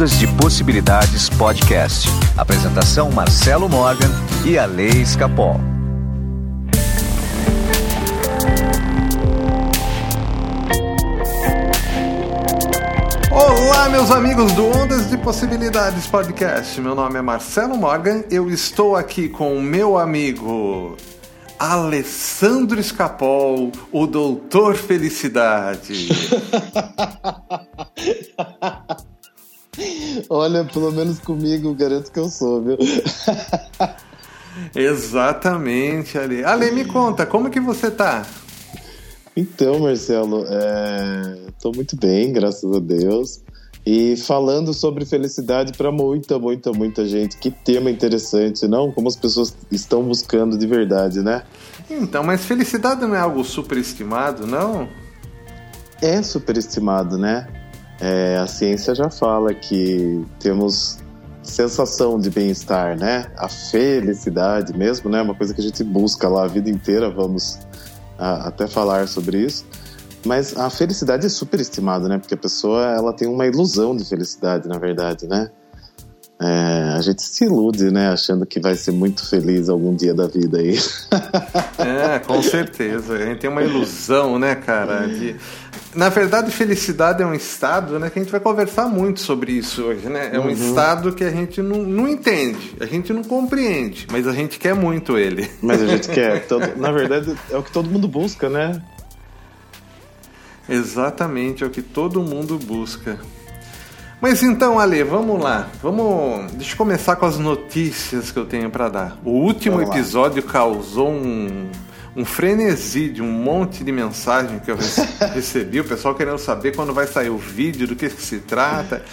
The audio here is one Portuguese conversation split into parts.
Ondas de Possibilidades Podcast. Apresentação Marcelo Morgan e a Lei Escapol. Olá, meus amigos do Ondas de Possibilidades Podcast. Meu nome é Marcelo Morgan. Eu estou aqui com o meu amigo Alessandro Escapol, o Doutor Felicidade. Olha, pelo menos comigo, garanto que eu sou, viu? Exatamente, Ale. Ale, me conta, como que você tá? Então, Marcelo, estou é... muito bem, graças a Deus. E falando sobre felicidade para muita, muita, muita gente. Que tema interessante, não? Como as pessoas estão buscando de verdade, né? Então, mas felicidade não é algo superestimado, não? É superestimado, né? É, a ciência já fala que temos sensação de bem-estar, né? A felicidade mesmo, né? Uma coisa que a gente busca lá a vida inteira, vamos a, até falar sobre isso. Mas a felicidade é superestimada, né? Porque a pessoa ela tem uma ilusão de felicidade, na verdade, né? É, a gente se ilude, né? Achando que vai ser muito feliz algum dia da vida aí. É, com certeza. A gente tem uma ilusão, né, cara? De... Na verdade, felicidade é um estado, né? Que a gente vai conversar muito sobre isso hoje, né? É um uhum. estado que a gente não, não entende, a gente não compreende, mas a gente quer muito ele. Mas a gente quer. Todo... Na verdade, é o que todo mundo busca, né? Exatamente, é o que todo mundo busca. Mas então, Ale, vamos lá. Vamos. Deixa eu começar com as notícias que eu tenho para dar. O último episódio causou um, um frenesi de um monte de mensagem que eu recebi, o pessoal querendo saber quando vai sair o vídeo, do que, que se trata.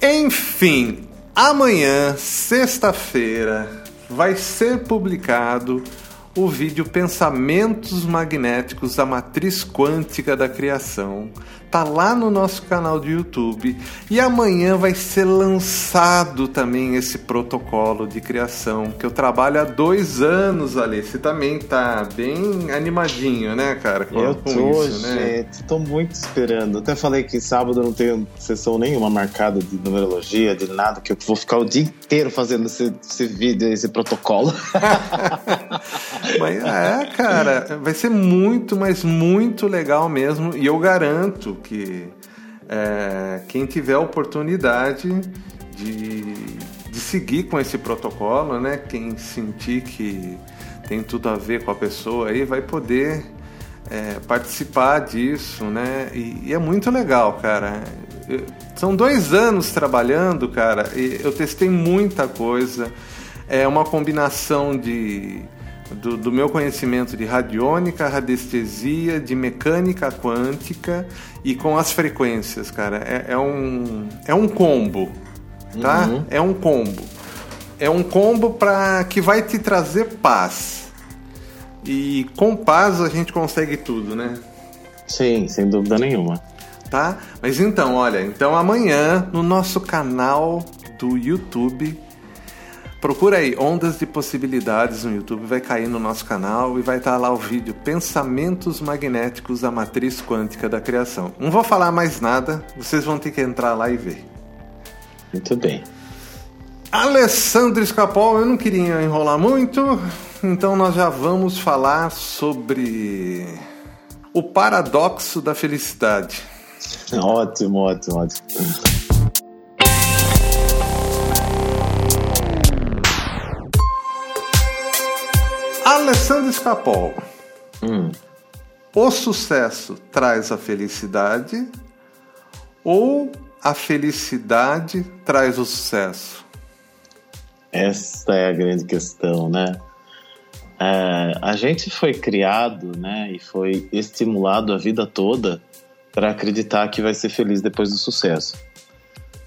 Enfim, amanhã, sexta-feira, vai ser publicado o vídeo Pensamentos Magnéticos da Matriz Quântica da Criação. Tá lá no nosso canal de YouTube e amanhã vai ser lançado também esse protocolo de criação que eu trabalho há dois anos ali. Você também tá bem animadinho, né, cara? Com, eu tô, isso, né? gente, tô muito esperando. Até falei que sábado não tenho sessão nenhuma marcada de numerologia, de nada, que eu vou ficar o dia inteiro fazendo esse, esse vídeo, esse protocolo. Mas é, cara, vai ser muito, mas muito legal mesmo. E eu garanto que é, quem tiver a oportunidade de, de seguir com esse protocolo, né? Quem sentir que tem tudo a ver com a pessoa aí vai poder é, participar disso, né? E, e, é muito legal, cara. São dois anos trabalhando, cara, e eu testei muita coisa. É uma combinação de do, do, meu conhecimento de radiônica, radiestesia, de mecânica quântica e com as frequências, cara. É, é um, é um combo, tá? Uhum. É um combo. É um combo para que vai te trazer paz. E com paz a gente consegue tudo, né? Sim, sem dúvida nenhuma. Tá? Mas então, olha, então amanhã no nosso canal do YouTube Procura aí Ondas de Possibilidades no YouTube, vai cair no nosso canal e vai estar lá o vídeo Pensamentos Magnéticos da Matriz Quântica da Criação. Não vou falar mais nada, vocês vão ter que entrar lá e ver. Muito bem. Alessandro Escapol, eu não queria enrolar muito, então nós já vamos falar sobre o paradoxo da felicidade. Ótimo, ótimo, ótimo. Alessandro Escapol. Hum. O sucesso traz a felicidade ou a felicidade traz o sucesso? Essa é a grande questão, né? É, a gente foi criado, né, e foi estimulado a vida toda para acreditar que vai ser feliz depois do sucesso,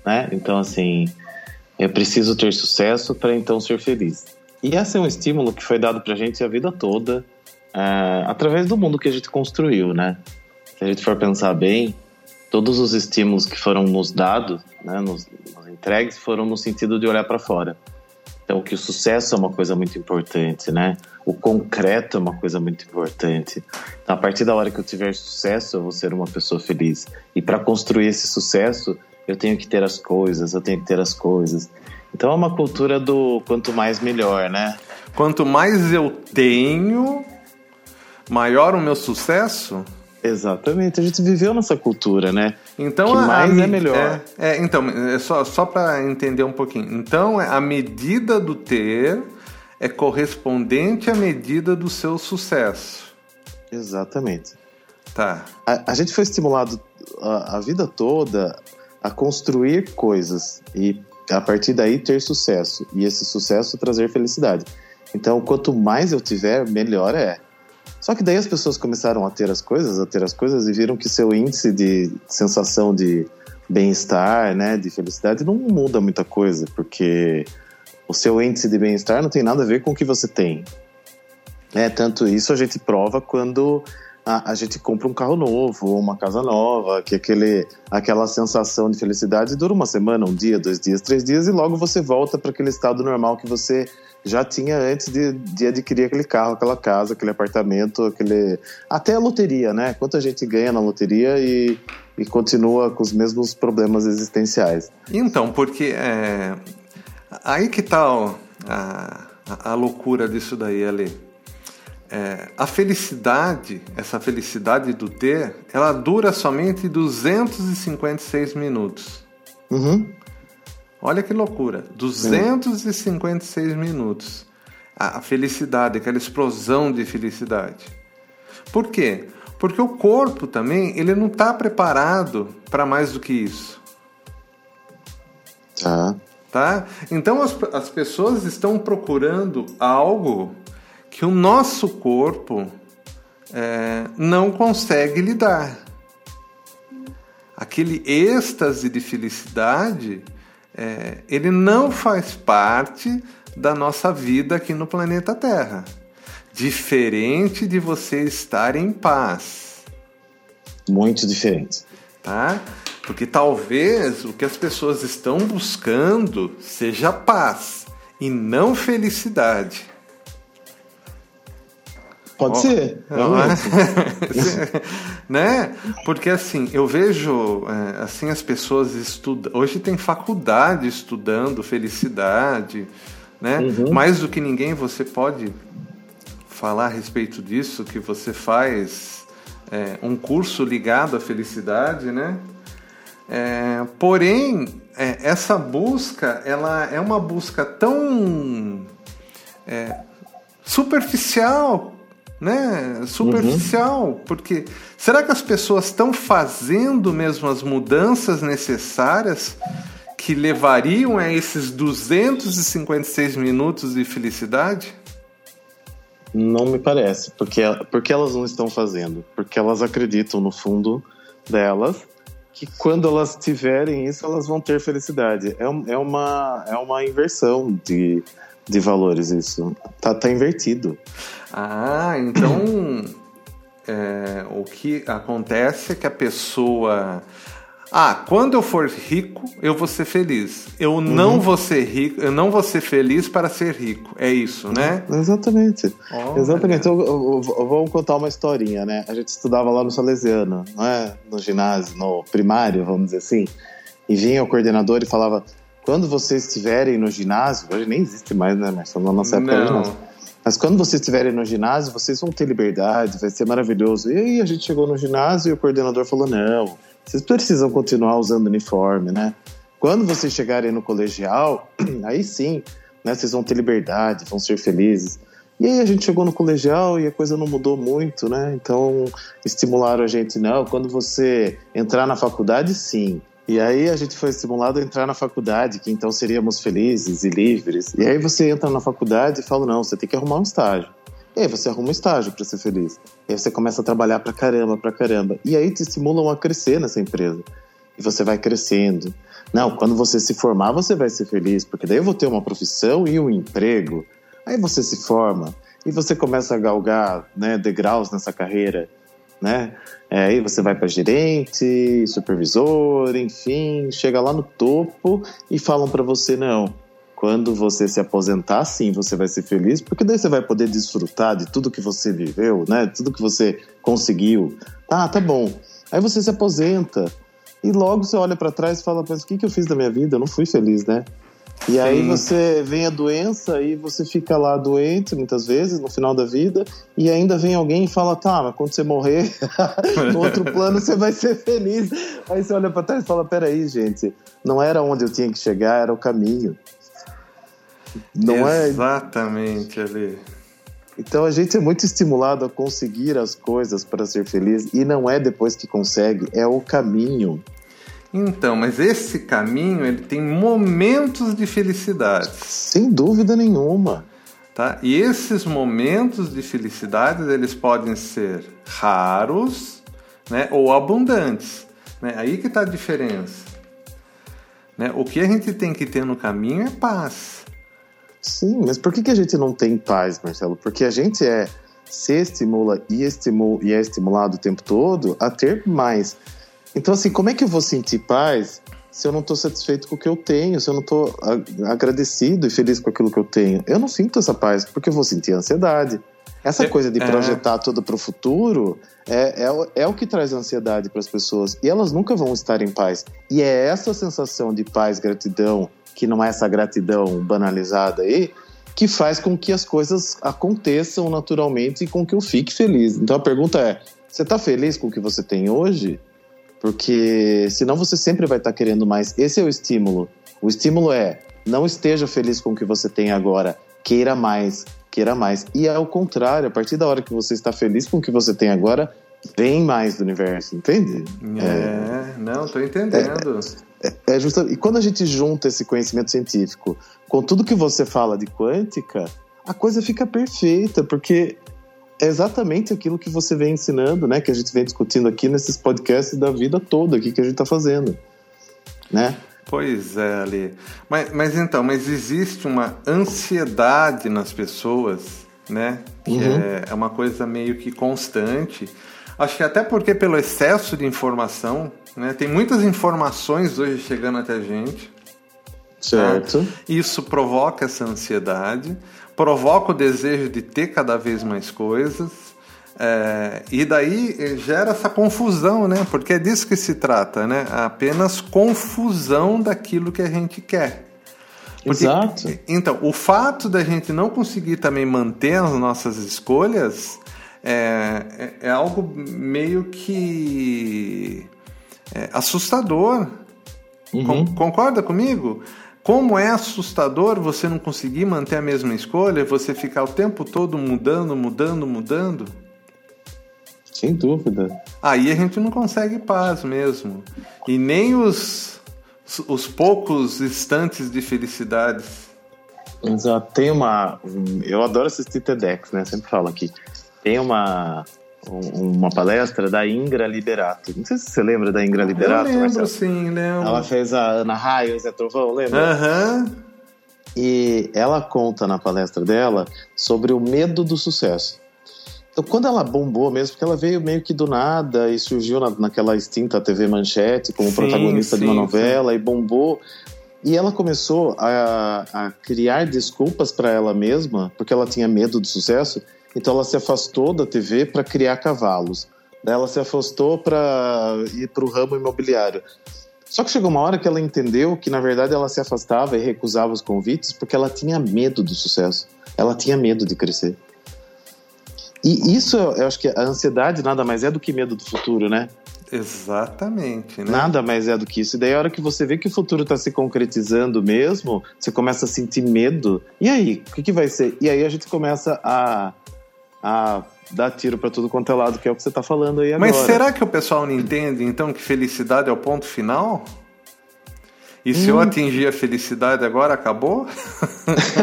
né? Então, assim, eu preciso ter sucesso para então ser feliz. E esse é um estímulo que foi dado para a gente a vida toda, é, através do mundo que a gente construiu, né? Se a gente for pensar bem, todos os estímulos que foram nos dados, né, nos, nos entregues, foram no sentido de olhar para fora. Então, que o sucesso é uma coisa muito importante, né? O concreto é uma coisa muito importante. Então, a partir da hora que eu tiver sucesso, eu vou ser uma pessoa feliz. E para construir esse sucesso, eu tenho que ter as coisas, eu tenho que ter as coisas. Então é uma cultura do quanto mais melhor, né? Quanto mais eu tenho, maior o meu sucesso? Exatamente, a gente viveu nessa cultura, né? Então, que mais a, é melhor. É, é, então, é só, só para entender um pouquinho. Então, a medida do ter é correspondente à medida do seu sucesso. Exatamente. Tá. A, a gente foi estimulado a, a vida toda a construir coisas e a partir daí ter sucesso e esse sucesso trazer felicidade. Então, quanto mais eu tiver, melhor é. Só que daí as pessoas começaram a ter as coisas, a ter as coisas e viram que seu índice de sensação de bem-estar, né, de felicidade não muda muita coisa, porque o seu índice de bem-estar não tem nada a ver com o que você tem. É, tanto isso a gente prova quando a, a, gente compra um carro novo uma casa nova, que aquele, aquela sensação de felicidade dura uma semana, um dia, dois dias, três dias e logo você volta para aquele estado normal que você já tinha antes de, de adquirir aquele carro, aquela casa, aquele apartamento, aquele até a loteria, né? Quanta gente ganha na loteria e, e continua com os mesmos problemas existenciais. Então, porque é, aí que tal tá, a, a loucura disso daí, ali. É, a felicidade, essa felicidade do ter, ela dura somente 256 minutos. Uhum. Olha que loucura, 256 uhum. minutos. A, a felicidade, aquela explosão de felicidade. Por quê? Porque o corpo também ele não está preparado para mais do que isso. Tá. Tá? Então as, as pessoas estão procurando algo que o nosso corpo é, não consegue lidar. Aquele êxtase de felicidade, é, ele não faz parte da nossa vida aqui no planeta Terra. Diferente de você estar em paz. Muito diferente. Tá? Porque talvez o que as pessoas estão buscando seja paz e não felicidade. Pode oh, ser. É? né? Porque assim, eu vejo é, assim as pessoas estudam. Hoje tem faculdade estudando felicidade, né? Uhum. Mais do que ninguém você pode falar a respeito disso, que você faz é, um curso ligado à felicidade, né? É, porém, é, essa busca, ela é uma busca tão é, superficial né, superficial, uhum. porque será que as pessoas estão fazendo mesmo as mudanças necessárias que levariam a esses 256 minutos de felicidade? Não me parece, porque porque elas não estão fazendo, porque elas acreditam no fundo delas que quando elas tiverem isso elas vão ter felicidade. É, é uma é uma inversão de de valores isso. Tá, tá invertido. Ah, então é, o que acontece é que a pessoa. Ah, quando eu for rico, eu vou ser feliz. Eu uhum. não vou ser rico, eu não vou ser feliz para ser rico. É isso, né? Exatamente. Oh, Exatamente. Eu, eu, eu, vou contar uma historinha, né? A gente estudava lá no Salesiano, não é? No ginásio, no primário, vamos dizer assim. E vinha o coordenador e falava: quando vocês estiverem no ginásio, hoje nem existe mais, né? Mas na nossa época era ginásio. Mas quando vocês estiverem no ginásio, vocês vão ter liberdade, vai ser maravilhoso. E aí a gente chegou no ginásio e o coordenador falou: não, vocês precisam continuar usando uniforme, né? Quando vocês chegarem no colegial, aí sim, né? Vocês vão ter liberdade, vão ser felizes. E aí a gente chegou no colegial e a coisa não mudou muito, né? Então estimularam a gente, não, quando você entrar na faculdade, sim. E aí a gente foi estimulado a entrar na faculdade, que então seríamos felizes e livres. E aí você entra na faculdade e fala: não, você tem que arrumar um estágio. E aí você arruma um estágio para ser feliz. E aí você começa a trabalhar pra caramba, pra caramba. E aí te estimulam a crescer nessa empresa. E você vai crescendo. Não, quando você se formar, você vai ser feliz, porque daí eu vou ter uma profissão e um emprego. Aí você se forma e você começa a galgar né, degraus nessa carreira né? É, aí você vai para gerente, supervisor, enfim, chega lá no topo e falam para você não. Quando você se aposentar, sim, você vai ser feliz, porque daí você vai poder desfrutar de tudo que você viveu, né? Tudo que você conseguiu. Ah, tá bom. Aí você se aposenta. E logo você olha para trás e fala, mas o que, que eu fiz da minha vida? Eu não fui feliz, né? E aí você vem a doença e você fica lá doente muitas vezes no final da vida e ainda vem alguém e fala, tá, mas quando você morrer, no outro plano você vai ser feliz. Aí você olha para trás e fala, peraí, gente, não era onde eu tinha que chegar, era o caminho. Não é Exatamente, é... ali. Então a gente é muito estimulado a conseguir as coisas para ser feliz e não é depois que consegue, é o caminho. Então, mas esse caminho ele tem momentos de felicidade. Sem dúvida nenhuma. Tá? E esses momentos de felicidade eles podem ser raros, né, ou abundantes. Né? Aí que está a diferença. Né? O que a gente tem que ter no caminho é paz. Sim, mas por que, que a gente não tem paz, Marcelo? Porque a gente é se estimula e, estimula e é estimulado o tempo todo a ter mais. Então, assim, como é que eu vou sentir paz se eu não estou satisfeito com o que eu tenho, se eu não estou agradecido e feliz com aquilo que eu tenho? Eu não sinto essa paz, porque eu vou sentir ansiedade. Essa é, coisa de é. projetar é... tudo para o futuro é, é, é, o que traz ansiedade para as pessoas. E elas nunca vão estar em paz. E é essa sensação de paz, gratidão, que não é essa gratidão banalizada aí, que faz com que as coisas aconteçam naturalmente e com que eu fique feliz. Então a pergunta é: você está feliz com o que você tem hoje? Porque senão você sempre vai estar tá querendo mais. Esse é o estímulo. O estímulo é: não esteja feliz com o que você tem agora, queira mais, queira mais. E ao contrário, a partir da hora que você está feliz com o que você tem agora, vem mais do universo, entende? É, é não, estou entendendo. É, é, é justamente, e quando a gente junta esse conhecimento científico com tudo que você fala de quântica, a coisa fica perfeita, porque é exatamente aquilo que você vem ensinando, né? Que a gente vem discutindo aqui nesses podcasts da vida toda aqui que a gente está fazendo, né? Pois é, Ali. Mas, mas então, mas existe uma ansiedade nas pessoas, né? Que uhum. é, é uma coisa meio que constante. Acho que até porque pelo excesso de informação, né? Tem muitas informações hoje chegando até a gente. Certo. Né? Isso provoca essa ansiedade, provoca o desejo de ter cada vez mais coisas. É, e daí gera essa confusão, né? Porque é disso que se trata, né? Apenas confusão daquilo que a gente quer. Porque, Exato. Então, o fato da gente não conseguir também manter as nossas escolhas é, é, é algo meio que é, assustador. Uhum. concorda comigo? Como é assustador você não conseguir manter a mesma escolha, você ficar o tempo todo mudando, mudando, mudando? Sem dúvida. Aí a gente não consegue paz mesmo. E nem os, os poucos instantes de felicidade. Exato. Tem uma. Eu adoro assistir TEDx, né? Sempre falo aqui. Tem uma uma palestra da Ingra Liberato. Não sei se você lembra da Ingra Liberato. Eu lembro, sim, lembro. Ela fez a Ana Raio, Zé Trovão, lembra? Aham. Uhum. E ela conta na palestra dela sobre o medo do sucesso. Então, quando ela bombou mesmo, porque ela veio meio que do nada e surgiu na, naquela extinta TV Manchete como sim, protagonista sim, de uma novela sim. e bombou. E ela começou a, a criar desculpas para ela mesma, porque ela tinha medo do sucesso, então ela se afastou da TV para criar cavalos. Ela se afastou para ir para o ramo imobiliário. Só que chegou uma hora que ela entendeu que, na verdade, ela se afastava e recusava os convites porque ela tinha medo do sucesso. Ela tinha medo de crescer. E isso, eu acho que a ansiedade nada mais é do que medo do futuro, né? Exatamente. Né? Nada mais é do que isso. E daí, a hora que você vê que o futuro está se concretizando mesmo, você começa a sentir medo. E aí? O que, que vai ser? E aí a gente começa a a dar tiro para tudo quanto é lado, que é o que você está falando aí agora. Mas será que o pessoal não entende, então, que felicidade é o ponto final? E se hum. eu atingir a felicidade agora, acabou?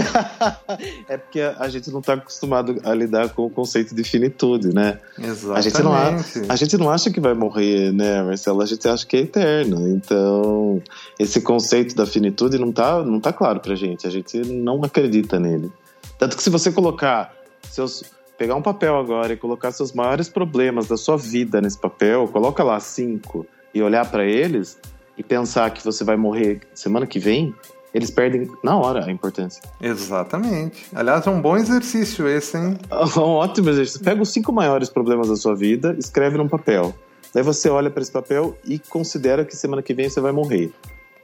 é porque a gente não está acostumado a lidar com o conceito de finitude, né? Exatamente. A gente, não acha, a gente não acha que vai morrer, né, Marcelo? A gente acha que é eterno. Então, esse conceito da finitude não está não tá claro pra gente. A gente não acredita nele. Tanto que se você colocar seus pegar um papel agora e colocar seus maiores problemas da sua vida nesse papel, coloca lá cinco e olhar para eles e pensar que você vai morrer semana que vem, eles perdem na hora a importância. Exatamente. Aliás, é um bom exercício esse, hein? um ótimo exercício. Pega os cinco maiores problemas da sua vida, escreve num papel. Daí você olha para esse papel e considera que semana que vem você vai morrer.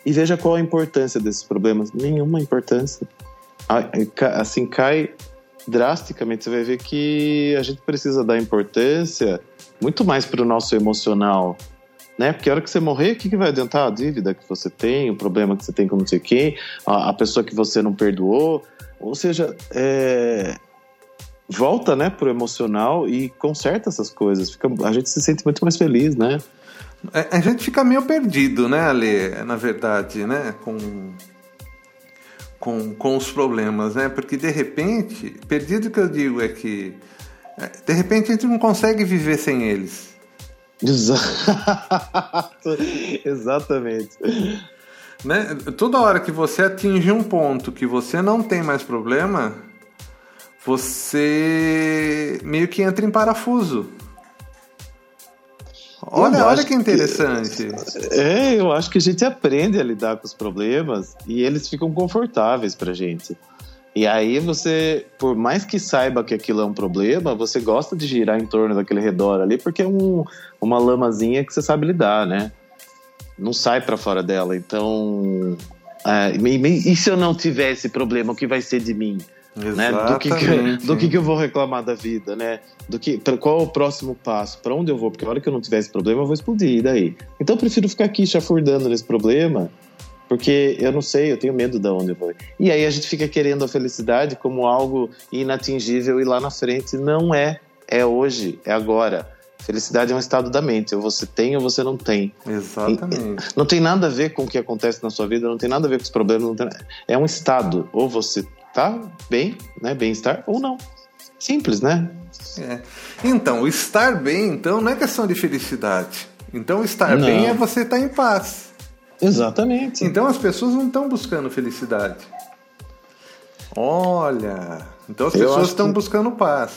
E veja qual a importância desses problemas. Nenhuma importância. Assim, cai drasticamente. Você vai ver que a gente precisa dar importância muito mais para o nosso emocional. Né? Porque a hora que você morrer, o que, que vai adiantar? A dívida que você tem, o problema que você tem com não sei quem, a, a pessoa que você não perdoou. Ou seja, é, volta né, pro emocional e conserta essas coisas. Fica, a gente se sente muito mais feliz, né? É, a gente fica meio perdido, né, Ale? Na verdade, né? Com, com, com os problemas, né? Porque de repente, perdido que eu digo é que é, de repente a gente não consegue viver sem eles. Exato. Exatamente. Né? Toda hora que você atinge um ponto que você não tem mais problema, você meio que entra em parafuso. Olha, olha que interessante. Que, é, eu acho que a gente aprende a lidar com os problemas e eles ficam confortáveis pra gente. E aí você, por mais que saiba que aquilo é um problema, você gosta de girar em torno daquele redor ali, porque é um, uma lamazinha que você sabe lidar, né? Não sai para fora dela. Então, é, e, e se eu não tiver esse problema, o que vai ser de mim? Né? Do, que, que, do que, que eu vou reclamar da vida, né? Do que, pra, qual é o próximo passo? Para onde eu vou? Porque a hora que eu não tiver esse problema, eu vou explodir. E daí? Então eu prefiro ficar aqui chafurdando nesse problema, porque eu não sei, eu tenho medo de onde eu vou. E aí a gente fica querendo a felicidade como algo inatingível e lá na frente não é. É hoje, é agora. Felicidade é um estado da mente. Ou você tem ou você não tem. Exatamente. Não tem nada a ver com o que acontece na sua vida, não tem nada a ver com os problemas. Tem... É um estado. Ou você tá bem, né? Bem-estar ou não. Simples, né? É. Então, estar bem, então, não é questão de felicidade. Então, estar não. bem é você estar em paz. Exatamente. Então, as pessoas não estão buscando felicidade. Olha, então as pessoas estão que... buscando paz.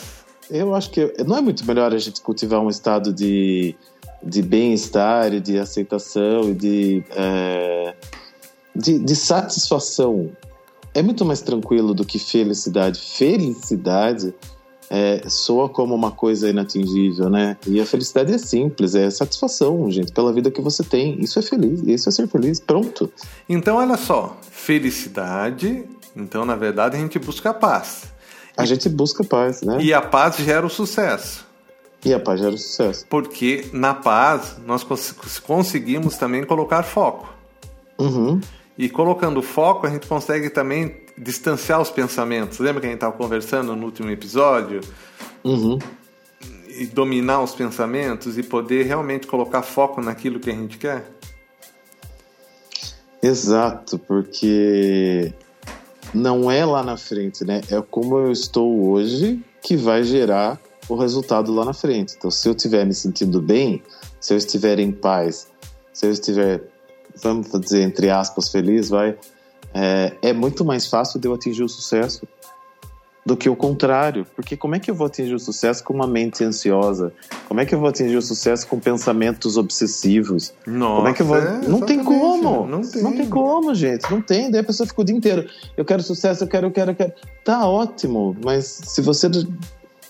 Eu acho que não é muito melhor a gente cultivar um estado de, de bem-estar e de aceitação e de, é, de, de satisfação é muito mais tranquilo do que felicidade. Felicidade é, soa como uma coisa inatingível, né? E a felicidade é simples, é satisfação, gente, pela vida que você tem. Isso é feliz, isso é ser feliz, pronto. Então, olha só, felicidade, então, na verdade, a gente busca a paz. A e, gente busca paz, né? E a paz gera o sucesso. E a paz gera o sucesso. Porque na paz nós cons conseguimos também colocar foco. Uhum. E colocando foco, a gente consegue também distanciar os pensamentos. Lembra que a gente estava conversando no último episódio? Uhum. E dominar os pensamentos e poder realmente colocar foco naquilo que a gente quer? Exato, porque não é lá na frente, né? É como eu estou hoje que vai gerar o resultado lá na frente. Então, se eu estiver me sentindo bem, se eu estiver em paz, se eu estiver vamos dizer, entre aspas, feliz, vai, é, é muito mais fácil de eu atingir o sucesso do que o contrário. Porque como é que eu vou atingir o sucesso com uma mente ansiosa? Como é que eu vou atingir o sucesso com pensamentos obsessivos? Nossa, como é que eu vou... É, não tem como! Não tem. não tem como, gente. Não tem. Daí a pessoa fica o dia inteiro. Eu quero sucesso, eu quero, eu quero, eu quero. Tá ótimo, mas se você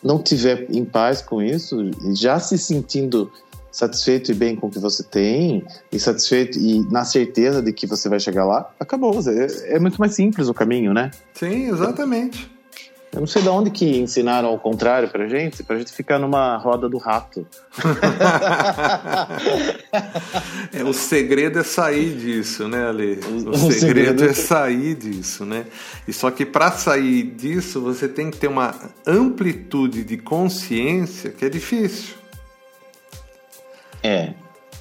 não tiver em paz com isso, já se sentindo satisfeito e bem com o que você tem, e satisfeito e na certeza de que você vai chegar lá, acabou. É, é muito mais simples o caminho, né? Sim, exatamente. Eu não sei de onde que ensinaram ao contrário pra gente, pra gente ficar numa roda do rato. é, o segredo é sair disso, né, Ale? O, o segredo, segredo é sair disso, né? E só que para sair disso, você tem que ter uma amplitude de consciência que é difícil. É.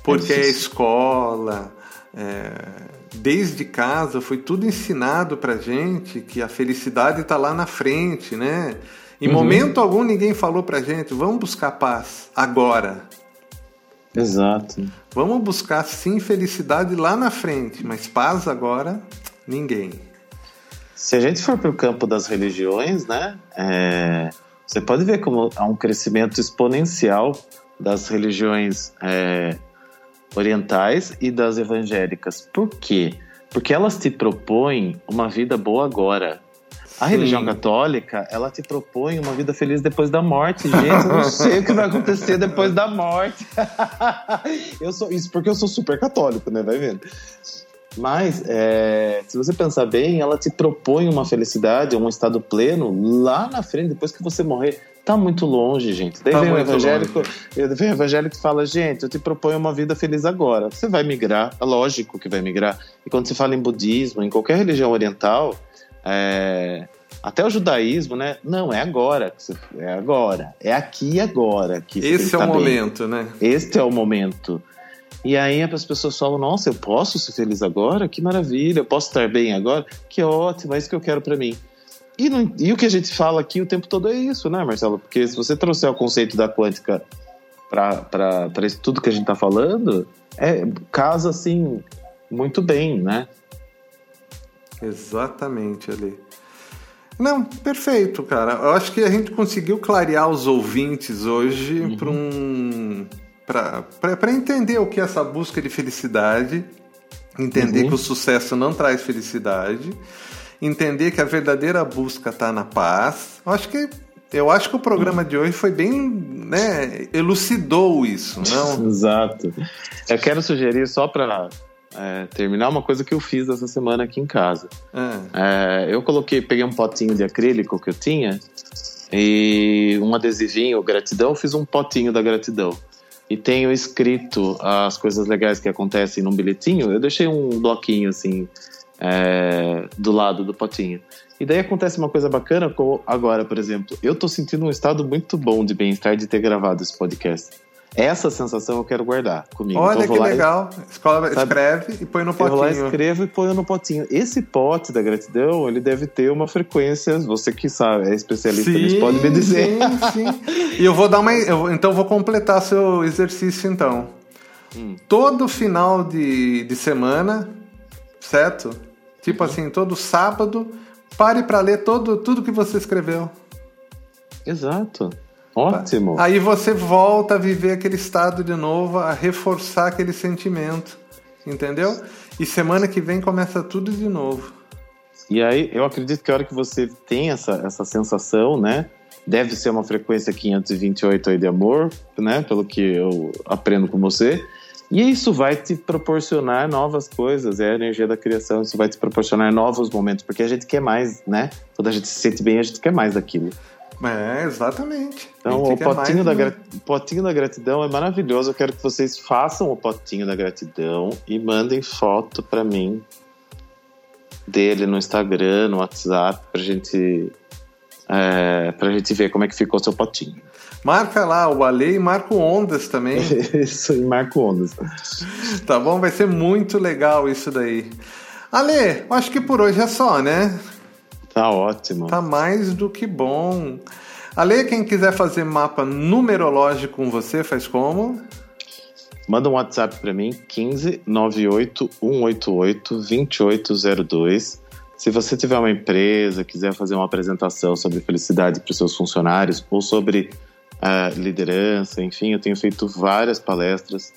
Porque é a escola, é, desde casa, foi tudo ensinado pra gente que a felicidade está lá na frente, né? Em uhum. momento algum ninguém falou pra gente, vamos buscar paz agora. Exato. Vamos buscar sim felicidade lá na frente, mas paz agora, ninguém. Se a gente for para o campo das religiões, né, é, você pode ver como há um crescimento exponencial das religiões é, orientais e das evangélicas. Por quê? Porque elas te propõem uma vida boa agora. A Sim. religião católica, ela te propõe uma vida feliz depois da morte, gente. Eu não sei o que vai acontecer depois da morte. eu sou isso porque eu sou super católico, né? Vai vendo. Mas, é, se você pensar bem, ela te propõe uma felicidade, um estado pleno lá na frente, depois que você morrer. Tá muito longe, gente. Daí tá vem o evangélico, vem o evangélico que fala, gente, eu te proponho uma vida feliz agora. Você vai migrar, é lógico que vai migrar. E quando se fala em budismo, em qualquer religião oriental, é, até o judaísmo, né? Não, é agora. É agora. É aqui e agora. Que Esse é o tá momento, né? Este é o momento. E aí as pessoas falam: Nossa, eu posso ser feliz agora? Que maravilha, eu posso estar bem agora? Que ótimo, é isso que eu quero para mim. E, não, e, o que a gente fala aqui o tempo todo é isso, né, Marcelo? Porque se você trouxer o conceito da quântica para tudo que a gente está falando, é, casa assim muito bem, né? Exatamente, ali. Não, perfeito, cara. Eu acho que a gente conseguiu clarear os ouvintes hoje uhum. para um para entender o que é essa busca de felicidade, entender uhum. que o sucesso não traz felicidade, entender que a verdadeira busca está na paz. Eu acho que eu acho que o programa de hoje foi bem, né, elucidou isso, não? Exato. Eu quero sugerir só para é, terminar uma coisa que eu fiz essa semana aqui em casa. É. É, eu coloquei, peguei um potinho de acrílico que eu tinha e um adesivinho, gratidão, fiz um potinho da gratidão. E tenho escrito as coisas legais que acontecem num bilhetinho. Eu deixei um bloquinho assim é, do lado do potinho. E daí acontece uma coisa bacana, como agora, por exemplo, eu tô sentindo um estado muito bom de bem-estar de ter gravado esse podcast. Essa sensação eu quero guardar comigo. Olha então, que legal. E, Escola, escreve e põe no potinho. Eu vou lá, escrevo e ponho no potinho. Esse pote da gratidão, ele deve ter uma frequência, você que sabe, é especialista sim, nisso, pode me dizer. Sim, sim. e eu vou dar uma... Eu, então vou completar seu exercício, então. Hum. Todo final de, de semana, certo? Tipo uhum. assim, todo sábado, pare para ler todo, tudo que você escreveu. Exato. Ótimo. Aí você volta a viver aquele estado de novo, a reforçar aquele sentimento. Entendeu? E semana que vem começa tudo de novo. E aí, eu acredito que a hora que você tem essa, essa sensação, né? Deve ser uma frequência 528 aí de amor, né? Pelo que eu aprendo com você. E isso vai te proporcionar novas coisas, é a energia da criação, isso vai te proporcionar novos momentos, porque a gente quer mais, né? Quando a gente se sente bem, a gente quer mais daquilo. É, exatamente. Então, o potinho, da gra... potinho da gratidão é maravilhoso. Eu quero que vocês façam o potinho da gratidão e mandem foto para mim dele no Instagram, no WhatsApp, pra gente, é, pra gente ver como é que ficou o seu potinho. Marca lá o Ale e marca ondas também. isso, e marco ondas. tá bom? Vai ser muito legal isso daí. Ale, acho que por hoje é só, né? Tá ótimo. Tá mais do que bom. Ale, quem quiser fazer mapa numerológico com você, faz como? Manda um WhatsApp para mim, 15 98 188 2802. Se você tiver uma empresa, quiser fazer uma apresentação sobre felicidade para os seus funcionários ou sobre uh, liderança, enfim, eu tenho feito várias palestras.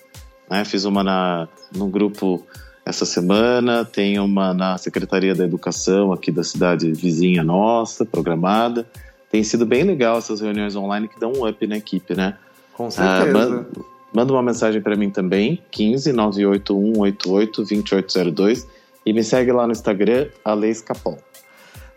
Né? Fiz uma na, no grupo essa semana, tem uma na Secretaria da Educação aqui da cidade vizinha nossa, programada. Tem sido bem legal essas reuniões online que dão um up na equipe, né? Com certeza. Ah, manda, manda, uma mensagem para mim também, 15 98188 2802 e me segue lá no Instagram, Aleis Capol.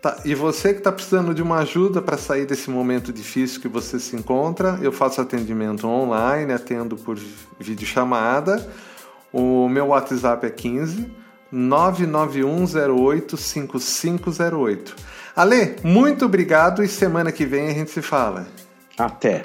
Tá, e você que está precisando de uma ajuda para sair desse momento difícil que você se encontra, eu faço atendimento online, atendo por videochamada. chamada o meu WhatsApp é 15 991085508. Ale, muito obrigado e semana que vem a gente se fala. Até.